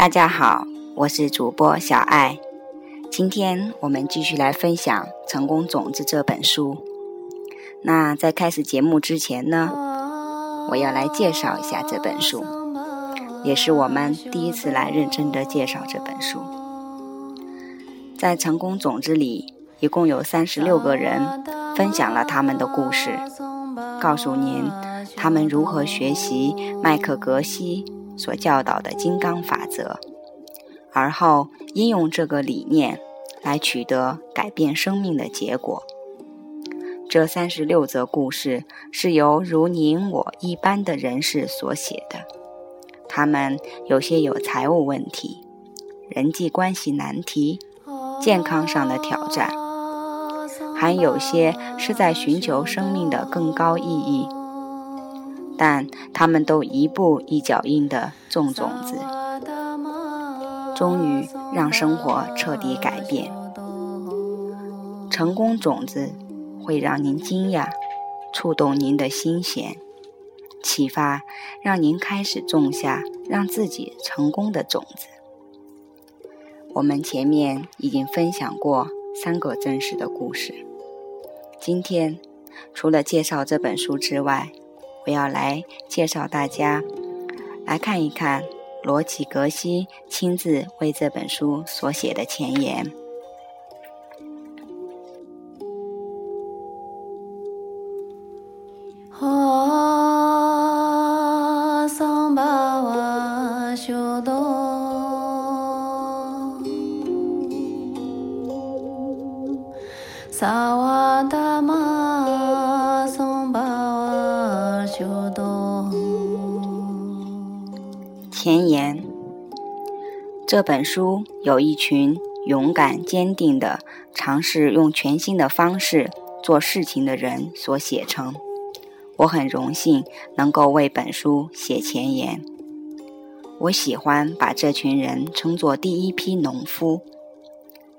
大家好，我是主播小爱。今天我们继续来分享《成功种子》这本书。那在开始节目之前呢，我要来介绍一下这本书，也是我们第一次来认真的介绍这本书。在《成功种子》里，一共有三十六个人分享了他们的故事，告诉您他们如何学习麦克格西。所教导的金刚法则，而后应用这个理念来取得改变生命的结果。这三十六则故事是由如您我一般的人士所写的，他们有些有财务问题、人际关系难题、健康上的挑战，还有些是在寻求生命的更高意义。但他们都一步一脚印地种种子，终于让生活彻底改变。成功种子会让您惊讶，触动您的心弦，启发让您开始种下让自己成功的种子。我们前面已经分享过三个真实的故事，今天除了介绍这本书之外，我要来介绍大家来看一看罗奇格西亲自为这本书所写的前言。前言：这本书有一群勇敢坚定的尝试用全新的方式做事情的人所写成。我很荣幸能够为本书写前言。我喜欢把这群人称作第一批农夫。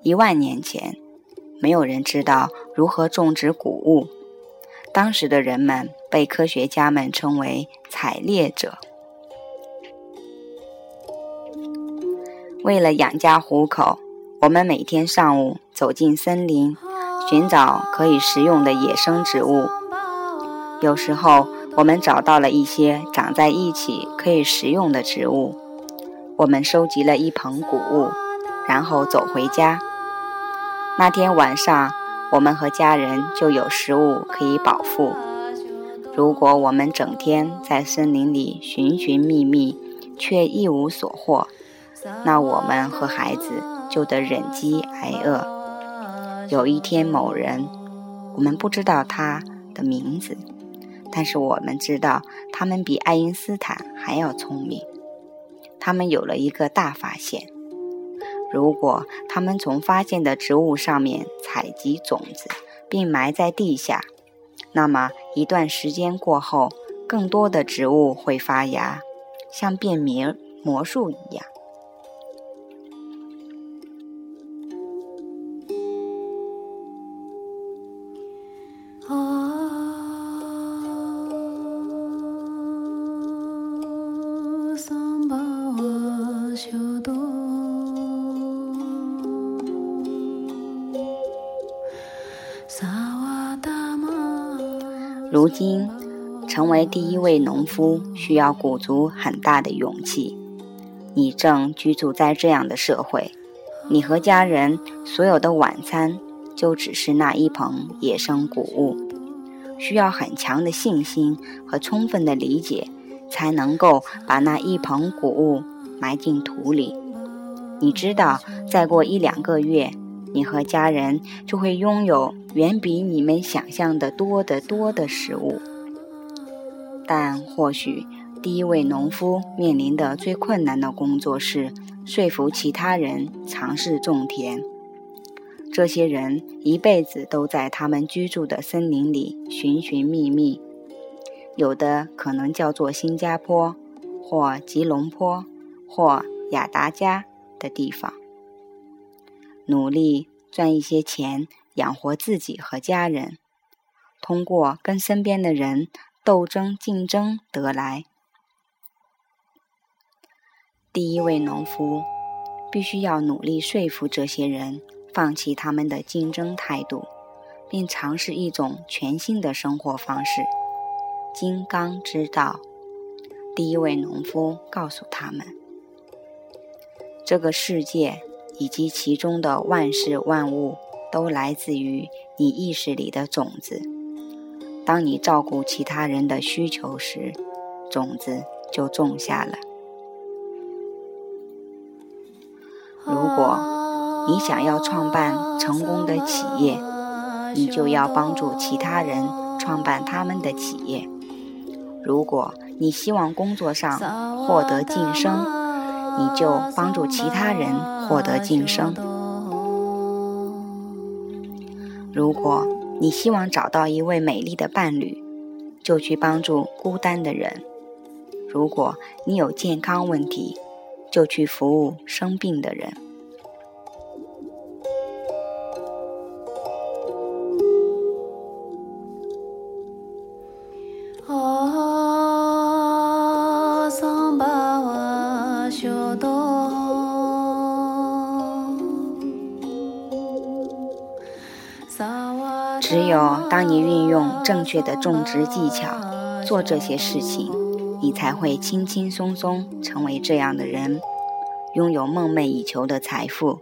一万年前，没有人知道如何种植谷物，当时的人们被科学家们称为采猎者。为了养家糊口，我们每天上午走进森林，寻找可以食用的野生植物。有时候，我们找到了一些长在一起可以食用的植物。我们收集了一捧谷物，然后走回家。那天晚上，我们和家人就有食物可以饱腹。如果我们整天在森林里寻寻觅觅，却一无所获，那我们和孩子就得忍饥挨饿。有一天，某人，我们不知道他的名字，但是我们知道他们比爱因斯坦还要聪明。他们有了一个大发现：如果他们从发现的植物上面采集种子，并埋在地下，那么一段时间过后，更多的植物会发芽，像变魔魔术一样。如今，成为第一位农夫需要鼓足很大的勇气。你正居住在这样的社会，你和家人所有的晚餐就只是那一捧野生谷物，需要很强的信心和充分的理解，才能够把那一捧谷物埋进土里。你知道，再过一两个月。你和家人就会拥有远比你们想象的多得多的食物，但或许第一位农夫面临的最困难的工作是说服其他人尝试种田。这些人一辈子都在他们居住的森林里寻寻觅觅，有的可能叫做新加坡，或吉隆坡，或雅达加的地方。努力赚一些钱养活自己和家人，通过跟身边的人斗争竞争得来。第一位农夫必须要努力说服这些人放弃他们的竞争态度，并尝试一种全新的生活方式——金刚之道。第一位农夫告诉他们：“这个世界以及其中的万事万物都来自于你意识里的种子。当你照顾其他人的需求时，种子就种下了。”如果你想要创办成功的企业，你就要帮助其他人创办他们的企业。如果你希望工作上获得晋升，你就帮助其他人获得晋升。如果你希望找到一位美丽的伴侣，就去帮助孤单的人。如果你有健康问题，就去服务生病的人。只有当你运用正确的种植技巧做这些事情。你才会轻轻松松成为这样的人，拥有梦寐以求的财富、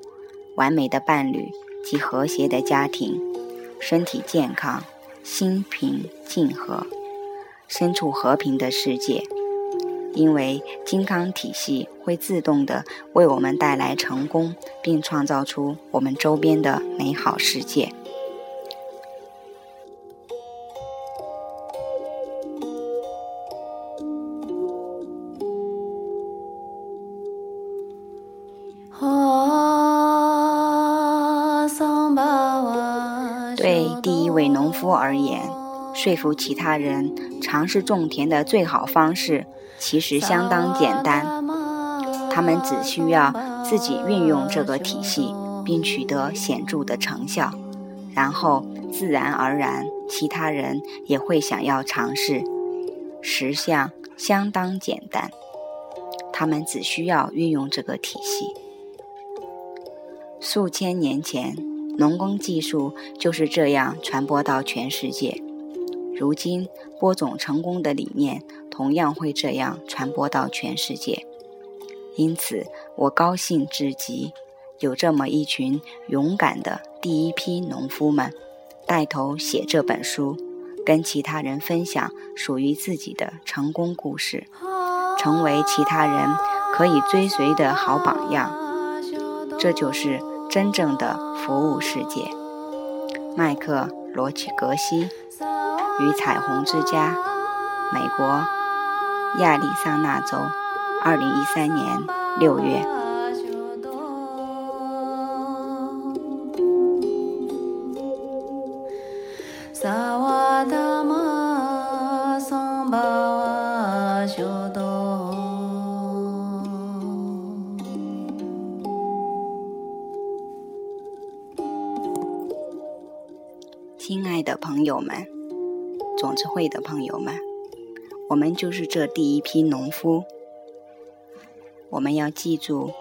完美的伴侣及和谐的家庭，身体健康、心平静和，身处和平的世界。因为金刚体系会自动的为我们带来成功，并创造出我们周边的美好世界。对第一位农夫而言，说服其他人尝试种田的最好方式其实相当简单。他们只需要自己运用这个体系，并取得显著的成效，然后自然而然，其他人也会想要尝试。实相相当简单，他们只需要运用这个体系。数千年前。农耕技术就是这样传播到全世界。如今，播种成功的理念同样会这样传播到全世界。因此，我高兴至极，有这么一群勇敢的第一批农夫们，带头写这本书，跟其他人分享属于自己的成功故事，成为其他人可以追随的好榜样。这就是。真正的服务世界，麦克罗奇格西与彩虹之家，美国亚利桑那州，二零一三年六月。亲朋友们，种子会的朋友们，我们就是这第一批农夫。我们要记住，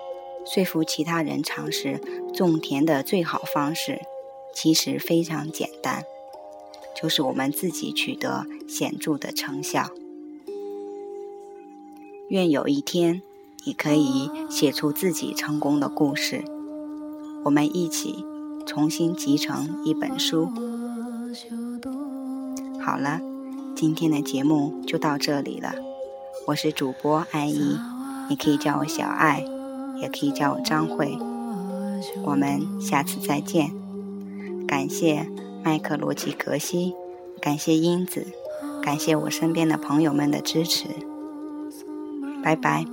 说服其他人尝试种田的最好方式，其实非常简单，就是我们自己取得显著的成效。愿有一天，你可以写出自己成功的故事，我们一起重新集成一本书。好了，今天的节目就到这里了。我是主播艾依，你可以叫我小爱，也可以叫我张慧。我们下次再见。感谢麦克罗奇格西，感谢英子，感谢我身边的朋友们的支持。拜拜。